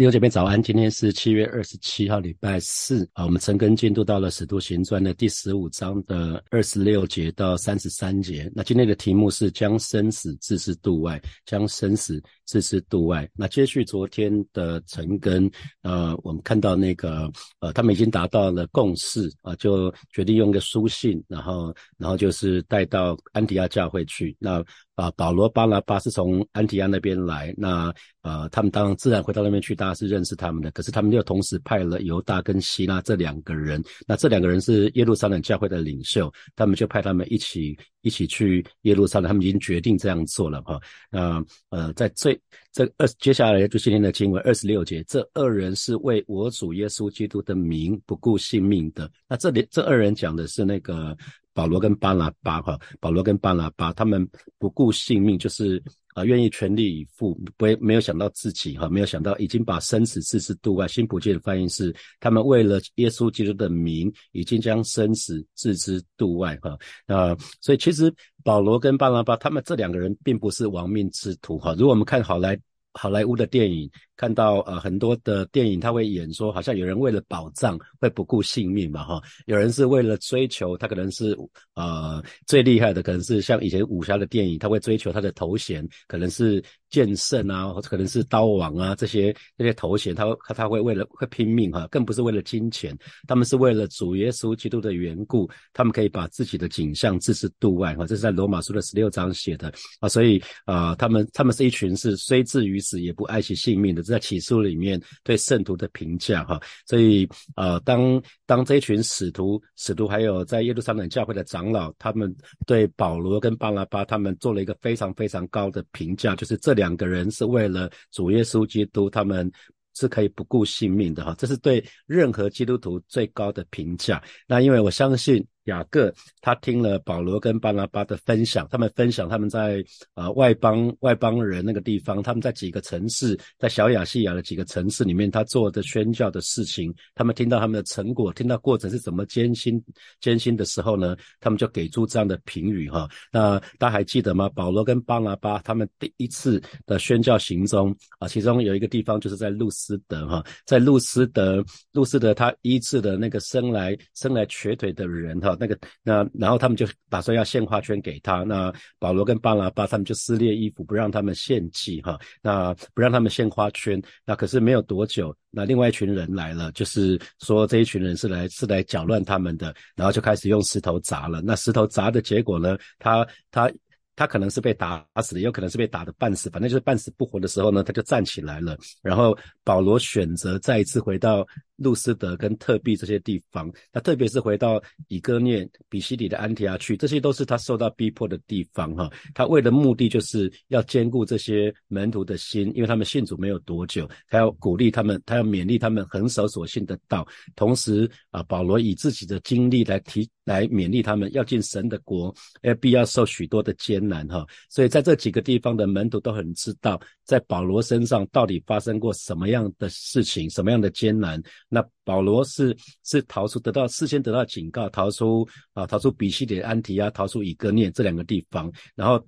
弟兄姐妹早安，今天是七月二十七号，礼拜四啊。我们陈根进度到了《使徒行传》的第十五章的二十六节到三十三节。那今天的题目是将生死置之度外，将生死置之度外。那接续昨天的陈根，呃，我们看到那个呃，他们已经达到了共识啊，就决定用个书信，然后然后就是带到安提亚教会去。那啊，保罗、巴拿巴是从安提亚那边来，那呃，他们当然自然回到那边去，大家是认识他们的。可是他们又同时派了犹大跟希拉这两个人，那这两个人是耶路撒冷教会的领袖，他们就派他们一起一起去耶路撒冷，他们已经决定这样做了哈。那呃，在最这二接下来就今天的经文二十六节，这二人是为我主耶稣基督的名不顾性命的。那这里这二人讲的是那个。保罗跟巴拿巴哈，保罗跟巴拿巴他们不顾性命，就是啊愿意全力以赴，不会没有想到自己哈，没有想到已经把生死置之度外。新普界的翻译是，他们为了耶稣基督的名，已经将生死置之度外哈。啊，所以其实保罗跟巴拉巴他们这两个人并不是亡命之徒哈。如果我们看好莱好莱坞的电影。看到呃很多的电影，他会演说，好像有人为了保障会不顾性命嘛哈，有人是为了追求，他可能是呃最厉害的，可能是像以前武侠的电影，他会追求他的头衔，可能是剑圣啊，或者可能是刀王啊这些这些头衔，他他他会为了会拼命哈，更不是为了金钱，他们是为了主耶稣基督的缘故，他们可以把自己的景象置之度外哈，这是在罗马书的十六章写的啊，所以啊他们他们是一群是虽至于死也不爱惜性命的。在起诉里面对圣徒的评价哈，所以呃，当当这群使徒、使徒还有在耶路撒冷教会的长老，他们对保罗跟巴拉巴他们做了一个非常非常高的评价，就是这两个人是为了主耶稣基督，他们是可以不顾性命的哈，这是对任何基督徒最高的评价。那因为我相信。雅各他听了保罗跟巴拿巴的分享，他们分享他们在啊外邦外邦人那个地方，他们在几个城市，在小亚细亚的几个城市里面，他做的宣教的事情，他们听到他们的成果，听到过程是怎么艰辛艰辛的时候呢，他们就给出这样的评语哈。那大家还记得吗？保罗跟巴拿巴他们第一次的宣教行踪啊，其中有一个地方就是在路斯德哈，在路斯德路斯德他医治的那个生来生来瘸腿的人哈。那个那然后他们就打算要献花圈给他，那保罗跟巴拿巴他们就撕裂衣服，不让他们献祭哈，那不让他们献花圈。那可是没有多久，那另外一群人来了，就是说这一群人是来是来搅乱他们的，然后就开始用石头砸了。那石头砸的结果呢，他他。他可能是被打死的，也有可能是被打的半死，反正就是半死不活的时候呢，他就站起来了。然后保罗选择再一次回到路斯德跟特庇这些地方，那特别是回到以哥念、比西里的安提阿去，这些都是他受到逼迫的地方哈。他为了目的就是要兼顾这些门徒的心，因为他们信主没有多久，他要鼓励他们，他要勉励他们横守所信的道。同时啊，保罗以自己的经历来提来勉励他们，要进神的国，而必要受许多的艰。难难哈，所以在这几个地方的门徒都很知道，在保罗身上到底发生过什么样的事情，什么样的艰难。那保罗是是逃出，得到事先得到警告，逃出啊，逃出比西里安提亚，逃出以哥念这两个地方，然后。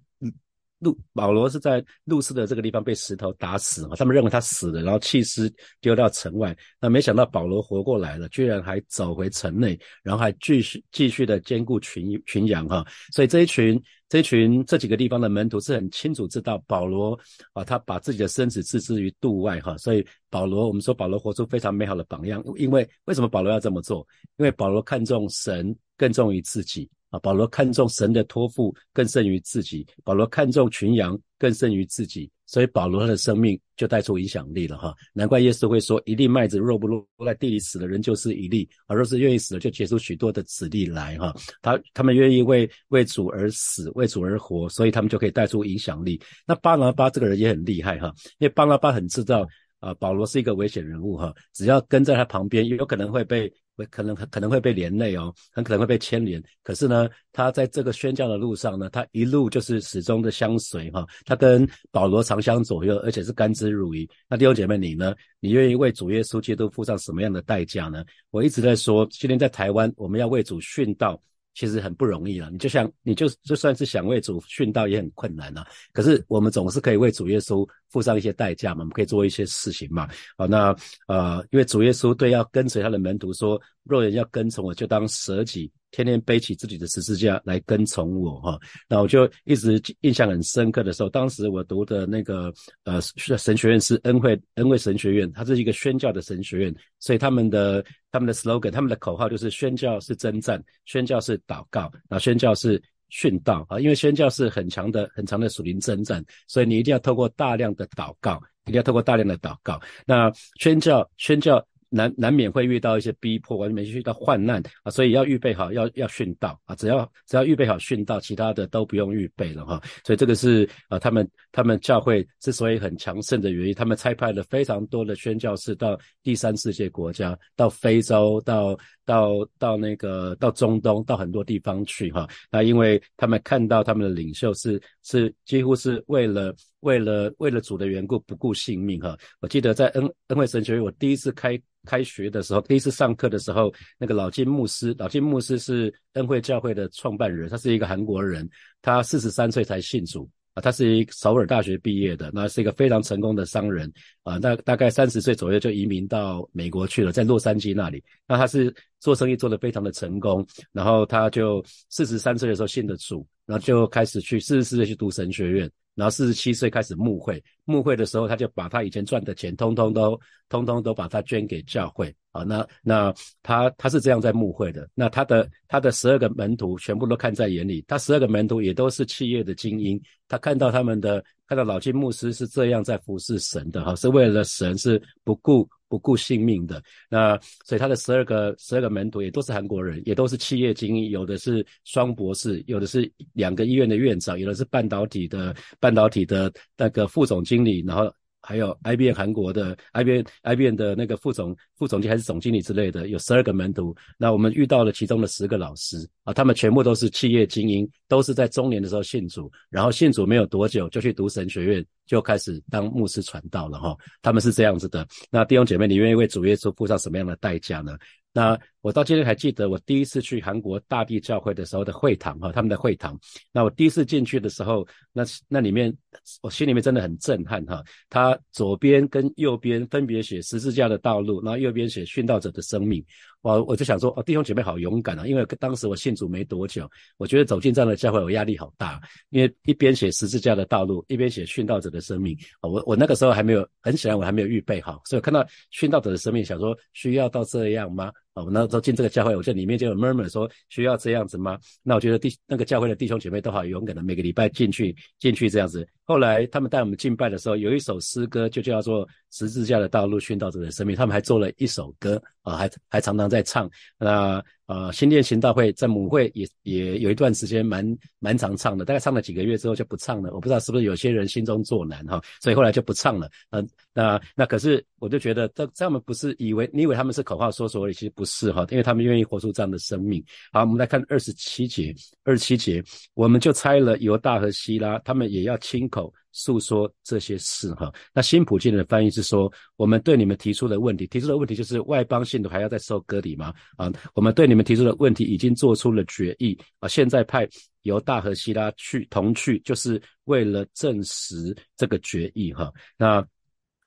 路保罗是在路斯的这个地方被石头打死嘛？他们认为他死了，然后弃尸丢到城外。那没想到保罗活过来了，居然还走回城内，然后还继续继续的兼顾群群羊哈。所以这一群这群这几个地方的门徒是很清楚知道保罗啊，他把自己的身子置之于度外哈。所以保罗，我们说保罗活出非常美好的榜样。因为为什么保罗要这么做？因为保罗看重神更重于自己。啊，保罗看重神的托付更胜于自己，保罗看重群羊更胜于自己，所以保罗他的生命就带出影响力了哈。难怪耶稣会说，一粒麦子若不落在地里死了，人就是一粒；而若是愿意死了，就结出许多的子粒来哈。他他们愿意为为主而死，为主而活，所以他们就可以带出影响力。那巴拿巴这个人也很厉害哈，因为巴拿巴很知道。啊，保罗是一个危险人物哈，只要跟在他旁边，有可能会被，可能可能会被连累哦，很可能会被牵连。可是呢，他在这个宣教的路上呢，他一路就是始终的相随哈，他跟保罗长相左右，而且是甘之如饴。那弟兄姐妹，你呢？你愿意为主耶稣基督付上什么样的代价呢？我一直在说，今天在台湾，我们要为主殉道。其实很不容易了，你就像你就就算是想为主殉道也很困难啊。可是我们总是可以为主耶稣付上一些代价嘛，我们可以做一些事情嘛。好，那呃，因为主耶稣对要跟随他的门徒说，若人要跟从我，就当舍己。天天背起自己的十字架来跟从我哈，那我就一直印象很深刻的时候，当时我读的那个呃神学院是恩惠恩惠神学院，它是一个宣教的神学院，所以他们的他们的 slogan，他们的口号就是宣教是征战，宣教是祷告，那宣教是殉道啊，因为宣教是很强的很长的属灵征战，所以你一定要透过大量的祷告，一定要透过大量的祷告，那宣教宣教。难难免会遇到一些逼迫，完全遇到患难啊，所以要预备好，要要殉道啊，只要只要预备好殉道，其他的都不用预备了哈。所以这个是啊，他们他们教会之所以很强盛的原因，他们差派了非常多的宣教士到第三世界国家，到非洲，到到到那个到中东，到很多地方去哈。那因为他们看到他们的领袖是是几乎是为了为了为了主的缘故不顾性命哈。我记得在恩恩惠神学院，我第一次开。开学的时候，第一次上课的时候，那个老金牧师，老金牧师是恩惠教会的创办人，他是一个韩国人，他四十三岁才信主啊，他是一首尔大学毕业的，那是一个非常成功的商人啊，那大概三十岁左右就移民到美国去了，在洛杉矶那里，那他是做生意做得非常的成功，然后他就四十三岁的时候信的主，然后就开始去四十四岁去读神学院。然后四十七岁开始募会，募会的时候他就把他以前赚的钱，通通都，通通都把他捐给教会好。那那他他是这样在募会的。那他的他的十二个门徒全部都看在眼里，他十二个门徒也都是企业的精英，他看到他们的。看到老金牧师是这样在服侍神的哈，是为了神，是不顾不顾性命的。那所以他的十二个十二个门徒也都是韩国人，也都是企业精英，有的是双博士，有的是两个医院的院长，有的是半导体的半导体的那个副总经理，然后。还有 IBM 韩国的 IBM IBM 的那个副总副总经理还是总经理之类的，有十二个门徒。那我们遇到了其中的十个老师啊，他们全部都是企业精英，都是在中年的时候信主，然后信主没有多久就去读神学院，就开始当牧师传道了哈。他们是这样子的。那弟兄姐妹，你愿意为主耶稣付上什么样的代价呢？那我到今天还记得我第一次去韩国大地教会的时候的会堂哈，他们的会堂。那我第一次进去的时候，那那里面我心里面真的很震撼哈。他左边跟右边分别写十字架的道路，然后右边写殉道者的生命。我我就想说，哦，弟兄姐妹好勇敢啊！因为当时我信主没多久，我觉得走进这样的教会，我压力好大。因为一边写十字架的道路，一边写殉道者的生命。我我那个时候还没有，很显然我还没有预备好，所以看到殉道者的生命，想说需要到这样吗？哦，那时候进这个教会，我觉得里面就有 murmur 说需要这样子吗？那我觉得弟那个教会的弟兄姐妹都好勇敢的，每个礼拜进去进去这样子。后来他们带我们敬拜的时候，有一首诗歌就叫做《十字架的道路殉道者的生命》，他们还做了一首歌啊，还还常常在唱。那，呃新店行道会在母会也也有一段时间蛮蛮常唱的，大概唱了几个月之后就不唱了。我不知道是不是有些人心中作难哈，所以后来就不唱了。嗯，那那可是我就觉得这这样们不是以为你以为他们是口号说说而已，其实不是哈，因为他们愿意活出这样的生命。好，我们来看二十七节，二十七节我们就猜了犹大和希拉，他们也要亲口。诉说这些事哈，那新普京的翻译是说，我们对你们提出的问题，提出的问题就是外邦信徒还要再受割礼吗？啊，我们对你们提出的问题已经做出了决议啊，现在派犹大和希拉去同去，就是为了证实这个决议哈。那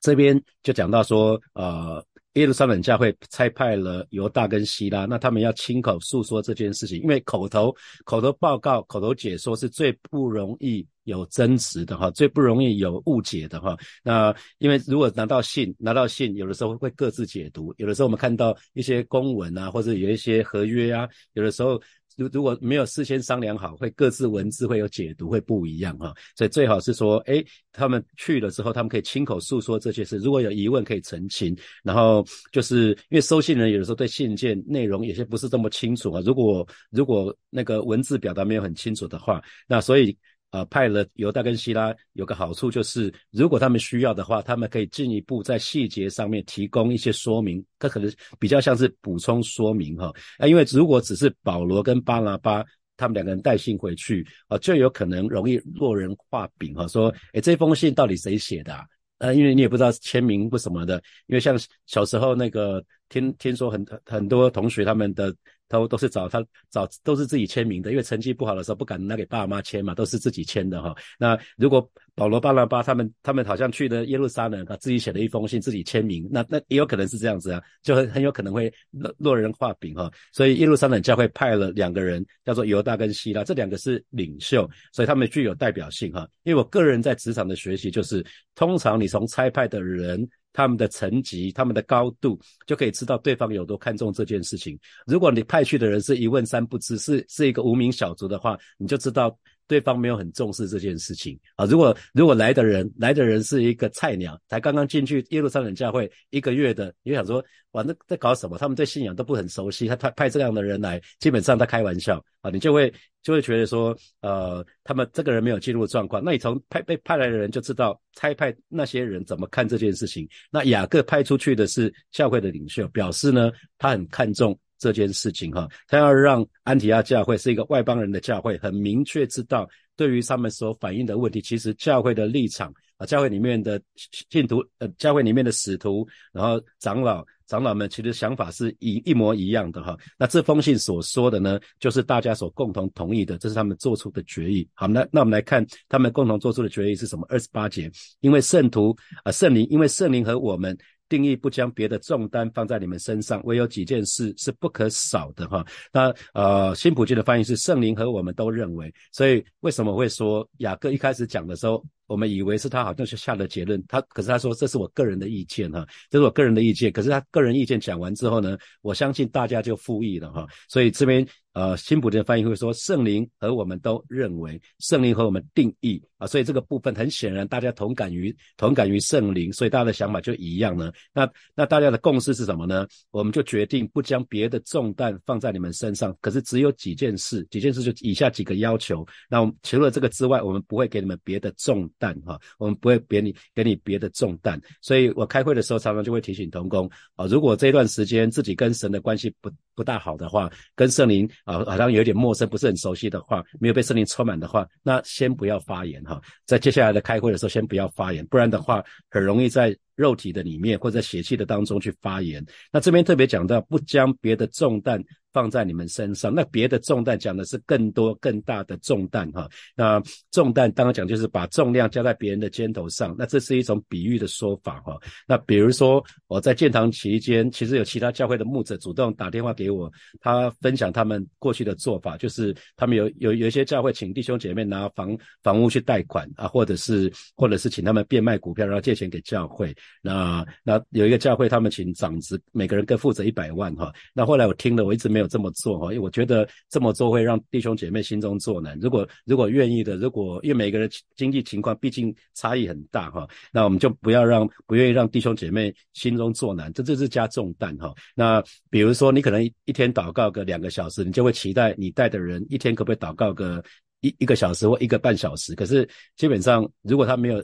这边就讲到说，呃。耶路撒冷教会差派了犹大跟希拉，那他们要亲口诉说这件事情，因为口头口头报告、口头解说是最不容易有争执的哈，最不容易有误解的哈。那因为如果拿到信，拿到信，有的时候会各自解读，有的时候我们看到一些公文啊，或者有一些合约啊，有的时候。如如果没有事先商量好，会各自文字会有解读，会不一样哈。所以最好是说，哎，他们去了之后，他们可以亲口诉说这些事。如果有疑问，可以澄清。然后就是因为收信人有的时候对信件内容有些不是这么清楚啊。如果如果那个文字表达没有很清楚的话，那所以。呃，派了犹大跟希拉有个好处就是，如果他们需要的话，他们可以进一步在细节上面提供一些说明，这可能比较像是补充说明哈。啊，因为如果只是保罗跟巴拿巴他们两个人带信回去啊，就有可能容易落人画饼哈，说，诶这封信到底谁写的？呃，因为你也不知道签名或什么的，因为像小时候那个听听说很很多同学他们的都都是找他找都是自己签名的，因为成绩不好的时候不敢拿给爸妈签嘛，都是自己签的哈。那如果保罗巴拉巴他们他们好像去了耶路撒冷，他自己写了一封信，自己签名，那那也有可能是这样子啊，就很很有可能会落落人画饼哈。所以耶路撒冷教会派了两个人，叫做犹大跟希拉，这两个是领袖，所以他们具有代表性哈。因为我个人在职场的学习就是，通常你从差派的人。他们的层级、他们的高度，就可以知道对方有多看重这件事情。如果你派去的人是一问三不知，是是一个无名小卒的话，你就知道对方没有很重视这件事情啊。如果如果来的人来的人是一个菜鸟，才刚刚进去耶路撒冷教会一个月的，你就想说哇，那在搞什么？他们对信仰都不很熟悉，他派派这样的人来，基本上在开玩笑啊，你就会。就会觉得说，呃，他们这个人没有进入状况。那你从派被派来的人就知道，差派那些人怎么看这件事情。那雅各派出去的是教会的领袖，表示呢，他很看重这件事情哈。他要让安提亚教会是一个外邦人的教会，很明确知道对于他们所反映的问题，其实教会的立场啊，教会里面的信徒，呃，教会里面的使徒，然后长老。长老们其实想法是一一模一样的哈，那这封信所说的呢，就是大家所共同同意的，这是他们做出的决议。好，那那我们来看他们共同做出的决议是什么？二十八节，因为圣徒啊，圣灵，因为圣灵和我们定义不将别的重担放在你们身上，唯有几件事是不可少的哈。那呃，新普京的翻译是圣灵和我们都认为，所以为什么会说雅各一开始讲的时候？我们以为是他好像是下了结论，他可是他说这是我个人的意见哈，这是我个人的意见。可是他个人意见讲完之后呢，我相信大家就复议了哈。所以这边呃新普的翻译会说圣灵和我们都认为圣灵和我们定义啊，所以这个部分很显然大家同感于同感于圣灵，所以大家的想法就一样呢。那那大家的共识是什么呢？我们就决定不将别的重担放在你们身上，可是只有几件事，几件事就以下几个要求。那除了这个之外，我们不会给你们别的重。担哈，我们不会给你给你别的重担，所以我开会的时候常常就会提醒同工啊，如果这段时间自己跟神的关系不不大好的话，跟圣灵啊好像有点陌生，不是很熟悉的话，没有被圣灵充满的话，那先不要发言哈，在接下来的开会的时候先不要发言，不然的话很容易在。肉体的里面或者血气的当中去发言，那这边特别讲到不将别的重担放在你们身上，那别的重担讲的是更多更大的重担哈。那重担当然讲就是把重量加在别人的肩头上，那这是一种比喻的说法哈。那比如说我在建堂期间，其实有其他教会的牧者主动打电话给我，他分享他们过去的做法，就是他们有有有一些教会请弟兄姐妹拿房房屋去贷款啊，或者是或者是请他们变卖股票，然后借钱给教会。那那有一个教会，他们请长子每个人各负责一百万哈。那后来我听了，我一直没有这么做哈，因为我觉得这么做会让弟兄姐妹心中作难。如果如果愿意的，如果因为每个人经济情况毕竟差异很大哈，那我们就不要让不愿意让弟兄姐妹心中作难，这这是加重担哈。那比如说你可能一天祷告个两个小时，你就会期待你带的人一天可不可以祷告个一一个小时或一个半小时。可是基本上如果他没有。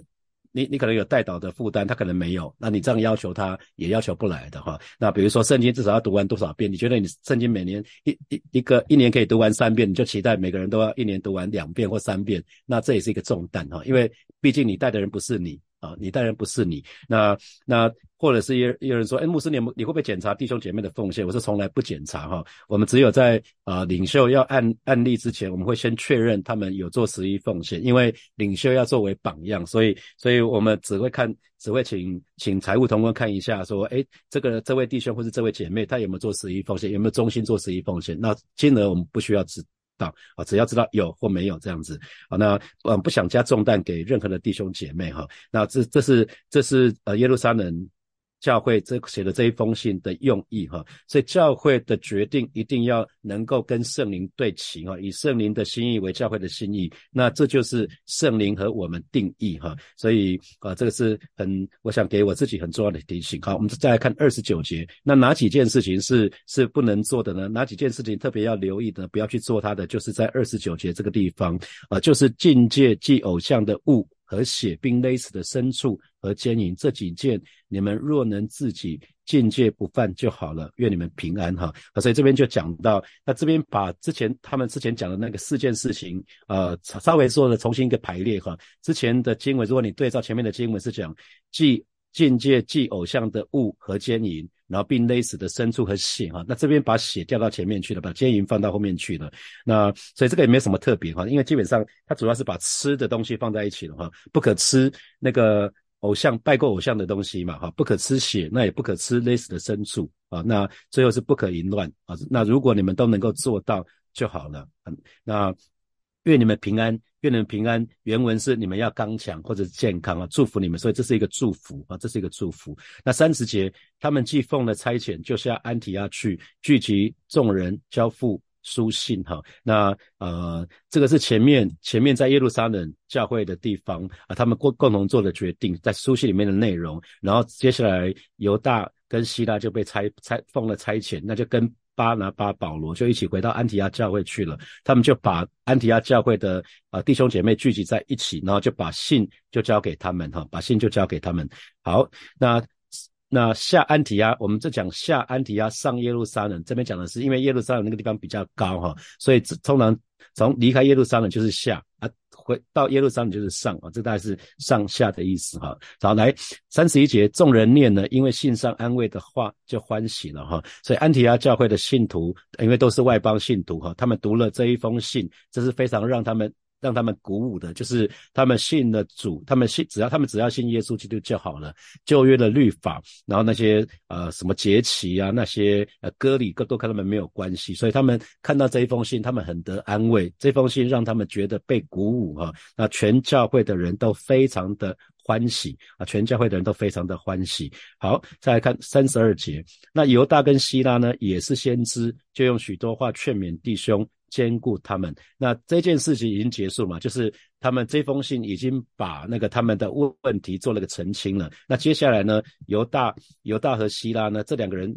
你你可能有带导的负担，他可能没有，那你这样要求他也要求不来的哈。那比如说圣经至少要读完多少遍？你觉得你圣经每年一一一个一年可以读完三遍，你就期待每个人都要一年读完两遍或三遍？那这也是一个重担哈，因为毕竟你带的人不是你。啊，你当然不是你，那那或者是有有人说，哎，牧师，你你会不会检查弟兄姐妹的奉献？我是从来不检查哈，我们只有在啊领袖要案案例之前，我们会先确认他们有做十一奉献，因为领袖要作为榜样，所以所以我们只会看，只会请请财务同工看一下，说，哎，这个这位弟兄或是这位姐妹，他有没有做十一奉献，有没有忠心做十一奉献？那金额我们不需要知。啊，只要知道有或没有这样子，啊，那嗯，不想加重担给任何的弟兄姐妹哈，那这这是这是呃耶路撒冷。教会这写的这一封信的用意哈，所以教会的决定一定要能够跟圣灵对齐哈，以圣灵的心意为教会的心意，那这就是圣灵和我们定义哈，所以啊，这个是很我想给我自己很重要的提醒好，我们再来看二十九节，那哪几件事情是是不能做的呢？哪几件事情特别要留意的，不要去做它的，就是在二十九节这个地方啊，就是境界即偶像的物。和血并勒死的牲畜和奸淫这几件，你们若能自己境界不犯就好了。愿你们平安哈。所以这边就讲到，那这边把之前他们之前讲的那个四件事情，呃，稍微做了重新一个排列哈。之前的经文，如果你对照前面的经文是讲，即境界即偶像的物和奸淫。然后并勒死的牲畜和血哈。那这边把血调到前面去了，把奸淫放到后面去了。那所以这个也没什么特别哈，因为基本上它主要是把吃的东西放在一起了哈，不可吃那个偶像拜过偶像的东西嘛哈，不可吃血，那也不可吃勒死的牲畜啊。那最后是不可淫乱啊。那如果你们都能够做到就好了。嗯，那愿你们平安。愿你们平安。原文是你们要刚强或者健康啊，祝福你们。所以这是一个祝福啊，这是一个祝福。那三十节，他们既奉了差遣，就下安提亚去聚集众人，交付书信哈。那呃，这个是前面前面在耶路撒冷教会的地方啊，他们共共同做的决定，在书信里面的内容。然后接下来犹大跟希腊就被差差奉了差遣，那就跟。巴拿巴、保罗就一起回到安提亚教会去了。他们就把安提亚教会的啊弟兄姐妹聚集在一起，然后就把信就交给他们哈，把信就交给他们。好，那那下安提亚，我们这讲下安提亚上耶路撒冷，这边讲的是因为耶路撒冷那个地方比较高哈，所以通常从离开耶路撒冷就是下啊。到耶路撒冷就是上啊，这大概是上下的意思哈。好，来三十一节，众人念呢，因为信上安慰的话就欢喜了哈。所以安提阿教会的信徒，因为都是外邦信徒哈，他们读了这一封信，这是非常让他们。让他们鼓舞的，就是他们信了主，他们信只要他们只要信耶稣基督就好了。旧约的律法，然后那些呃什么节期啊，那些呃割礼，都跟他们没有关系。所以他们看到这一封信，他们很得安慰。这封信让他们觉得被鼓舞哈。那全教会的人都非常的欢喜啊，全教会的人都非常的欢喜。好，再来看三十二节，那犹大跟希拉呢，也是先知，就用许多话劝勉弟兄。兼顾他们，那这件事情已经结束嘛？就是他们这封信已经把那个他们的问问题做了个澄清了。那接下来呢？犹大、犹大和希拉呢？这两个人。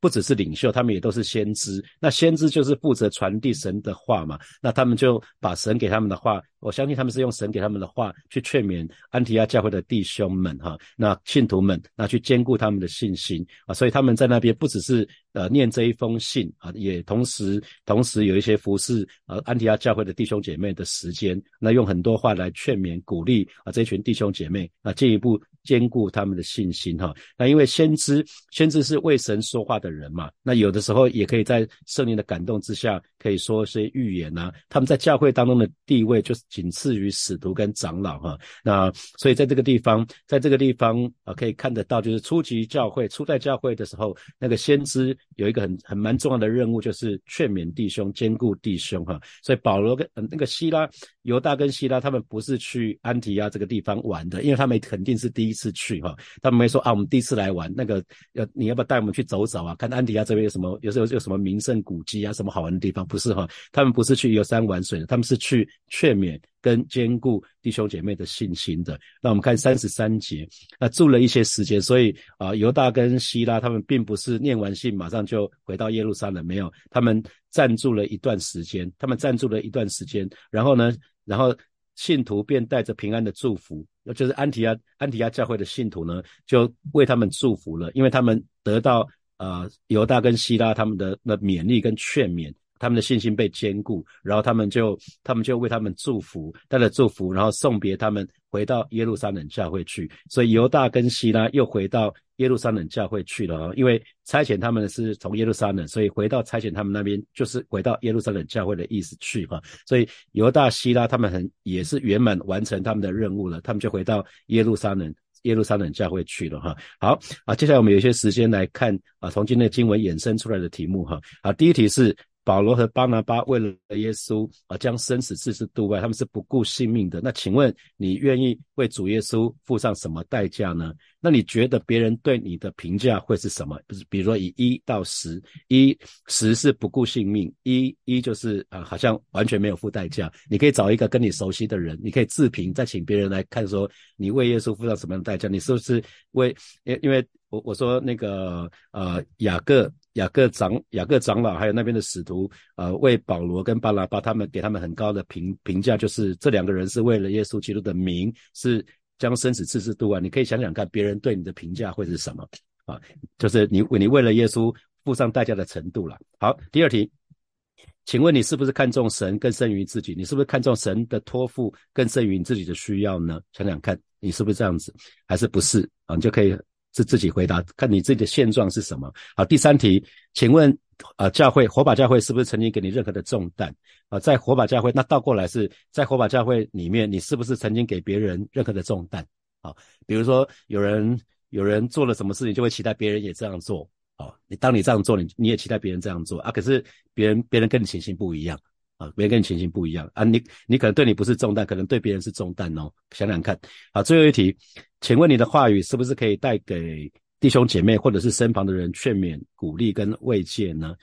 不只是领袖，他们也都是先知。那先知就是负责传递神的话嘛。那他们就把神给他们的话，我相信他们是用神给他们的话去劝勉安提亚教会的弟兄们哈，那信徒们，那去兼顾他们的信心啊。所以他们在那边不只是呃念这一封信啊，也同时同时有一些服侍呃安提亚教会的弟兄姐妹的时间，那用很多话来劝勉鼓励啊这群弟兄姐妹啊进一步兼顾他们的信心哈。那因为先知先知是为神说话的。人嘛，那有的时候也可以在圣灵的感动之下，可以说一些预言呐。他们在教会当中的地位，就是仅次于使徒跟长老哈。那所以在这个地方，在这个地方啊，可以看得到，就是初级教会、初代教会的时候，那个先知有一个很很蛮重要的任务，就是劝勉弟兄、兼顾弟兄哈。所以保罗跟那个希拉、犹大跟希拉，他们不是去安提亚这个地方玩的，因为他们肯定是第一次去哈。他们没说啊，我们第一次来玩，那个要你要不要带我们去走走啊？看安迪亚这边有什么，有时候有什么名胜古迹啊，什么好玩的地方？不是哈，他们不是去游山玩水的，他们是去劝勉跟兼顾弟兄姐妹的信心的。那我们看三十三节，那住了一些时间，所以啊，犹大跟希拉他们并不是念完信马上就回到耶路撒冷，没有，他们暂住了一段时间，他们暂住了一段时间，然后呢，然后信徒便带着平安的祝福，就是安提亚安提亚教会的信徒呢，就为他们祝福了，因为他们得到。呃，犹大跟希拉他们的那勉励跟劝勉，他们的信心被坚固，然后他们就他们就为他们祝福，带着祝福，然后送别他们回到耶路撒冷教会去。所以犹大跟希拉又回到耶路撒冷教会去了啊，因为差遣他们是从耶路撒冷，所以回到差遣他们那边就是回到耶路撒冷教会的意思去哈。所以犹大、希拉他们很也是圆满完成他们的任务了，他们就回到耶路撒冷。耶路撒冷教会去了哈，好啊，接下来我们有一些时间来看啊，从今天的经文衍生出来的题目哈，啊，第一题是。保罗和巴拿巴为了耶稣啊，将生死置之度外，他们是不顾性命的。那请问你愿意为主耶稣付上什么代价呢？那你觉得别人对你的评价会是什么？不是，比如说以一到十，一十是不顾性命，一一就是啊，好像完全没有付代价。你可以找一个跟你熟悉的人，你可以自评，再请别人来看，说你为耶稣付上什么样的代价？你是不是为？因因为我我说那个呃雅各。雅各长雅各长老还有那边的使徒，呃，为保罗跟巴拉巴他们给他们很高的评评价，就是这两个人是为了耶稣基督的名，是将生死置之度外。你可以想想看，别人对你的评价会是什么啊？就是你你为了耶稣付上代价的程度了。好，第二题，请问你是不是看重神更胜于自己？你是不是看重神的托付更胜于你自己的需要呢？想想看，你是不是这样子，还是不是啊？你就可以。是自己回答，看你自己的现状是什么。好，第三题，请问，呃，教会火把教会是不是曾经给你任何的重担？啊，在火把教会，那倒过来是在火把教会里面，你是不是曾经给别人任何的重担？啊，比如说有人有人做了什么事情，就会期待别人也这样做。啊，你当你这样做，你你也期待别人这样做啊，可是别人别人跟你情形不一样。啊，别人跟你情形不一样啊，你你可能对你不是重担，可能对别人是重担哦。想想看，好，最后一题，请问你的话语是不是可以带给弟兄姐妹或者是身旁的人劝勉、鼓励跟慰藉呢？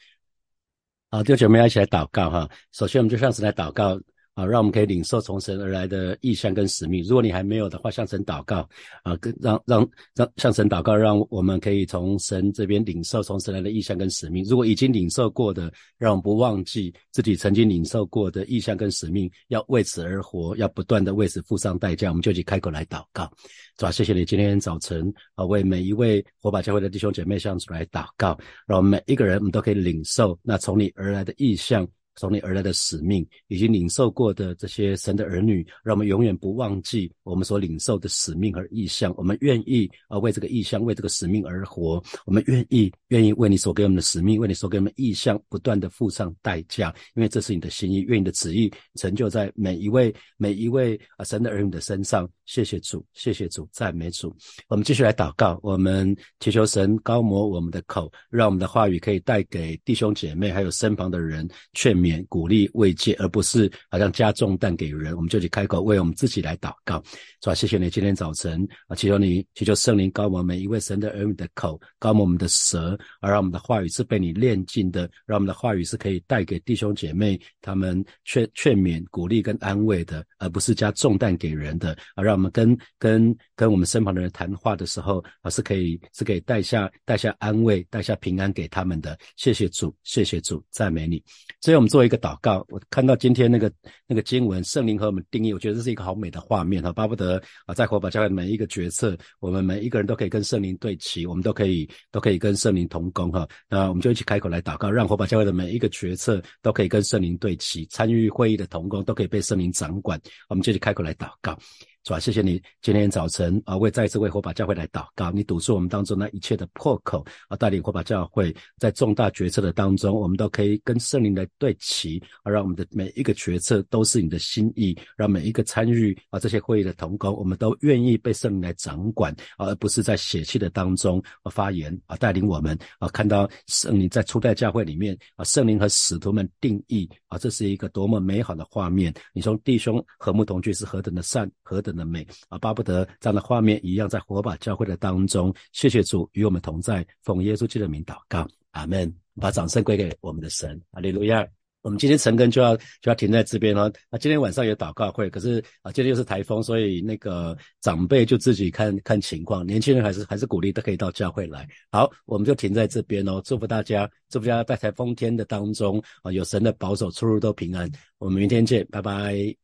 好，弟兄姐妹一起来祷告哈。首先，我们就上次来祷告。啊，让我们可以领受从神而来的意向跟使命。如果你还没有的话，向神祷告啊，跟让让让向神祷告，让我们可以从神这边领受从神来的意向跟使命。如果已经领受过的，让我们不忘记自己曾经领受过的意向跟使命，要为此而活，要不断的为此付上代价。我们就去开口来祷告，主啊，谢谢你今天早晨啊，为每一位火把教会的弟兄姐妹向主来祷告，让我们每一个人我们都可以领受那从你而来的意向。从你而来的使命，以及领受过的这些神的儿女，让我们永远不忘记我们所领受的使命和意向。我们愿意啊为这个意向、为这个使命而活。我们愿意愿意为你所给我们的使命、为你所给我们意向，不断的付上代价，因为这是你的心意，愿你的旨意成就在每一位每一位啊神的儿女的身上。谢谢主，谢谢主，赞美主。我们继续来祷告，我们祈求神高摩我们的口，让我们的话语可以带给弟兄姐妹还有身旁的人劝。勉鼓励慰藉，而不是好像加重担给人，我们就去开口为我们自己来祷告，是吧？谢谢你今天早晨啊，祈求你祈求圣灵高摩每一位神的儿女的口，高摩我们的舌，而让我们的话语是被你炼尽的，让我们的话语是可以带给弟兄姐妹他们劝劝勉、鼓励跟安慰的，而不是加重担给人的，而让我们跟跟跟我们身旁的人谈话的时候啊，是可以是可以带下带下安慰、带下平安给他们的。谢谢主，谢谢主，赞美你。所以我们做一个祷告。我看到今天那个那个经文，圣灵和我们定义，我觉得这是一个好美的画面哈。巴不得啊，在火把教会每一个决策，我们每一个人都可以跟圣灵对齐，我们都可以都可以跟圣灵同工哈。那我们就一起开口来祷告，让火把教会的每一个决策都可以跟圣灵对齐，参与会议的同工都可以被圣灵掌管。我们就去开口来祷告。主啊，谢谢你今天早晨啊，为再次为火把教会来祷告。你堵住我们当中那一切的破口啊，带领火把教会，在重大决策的当中，我们都可以跟圣灵来对齐，啊，让我们的每一个决策都是你的心意，让每一个参与啊这些会议的同工，我们都愿意被圣灵来掌管，而不是在血气的当中啊发言啊，带领我们啊，看到圣灵在初代教会里面啊，圣灵和使徒们定义啊，这是一个多么美好的画面。你说弟兄和睦同居是何等的善，何等。的美啊，巴不得这样的画面一样在火把教会的当中。谢谢主与我们同在，奉耶稣基督的名祷告，阿门。把掌声归给我们的神，阿利路亚。我们今天晨更就要就要停在这边了。那今天晚上有祷告会，可是啊，今天又是台风，所以那个长辈就自己看看情况，年轻人还是还是鼓励都可以到教会来。好，我们就停在这边哦。祝福大家，祝福大家在台风天的当中啊，有神的保守，出入都平安。我们明天见，拜拜。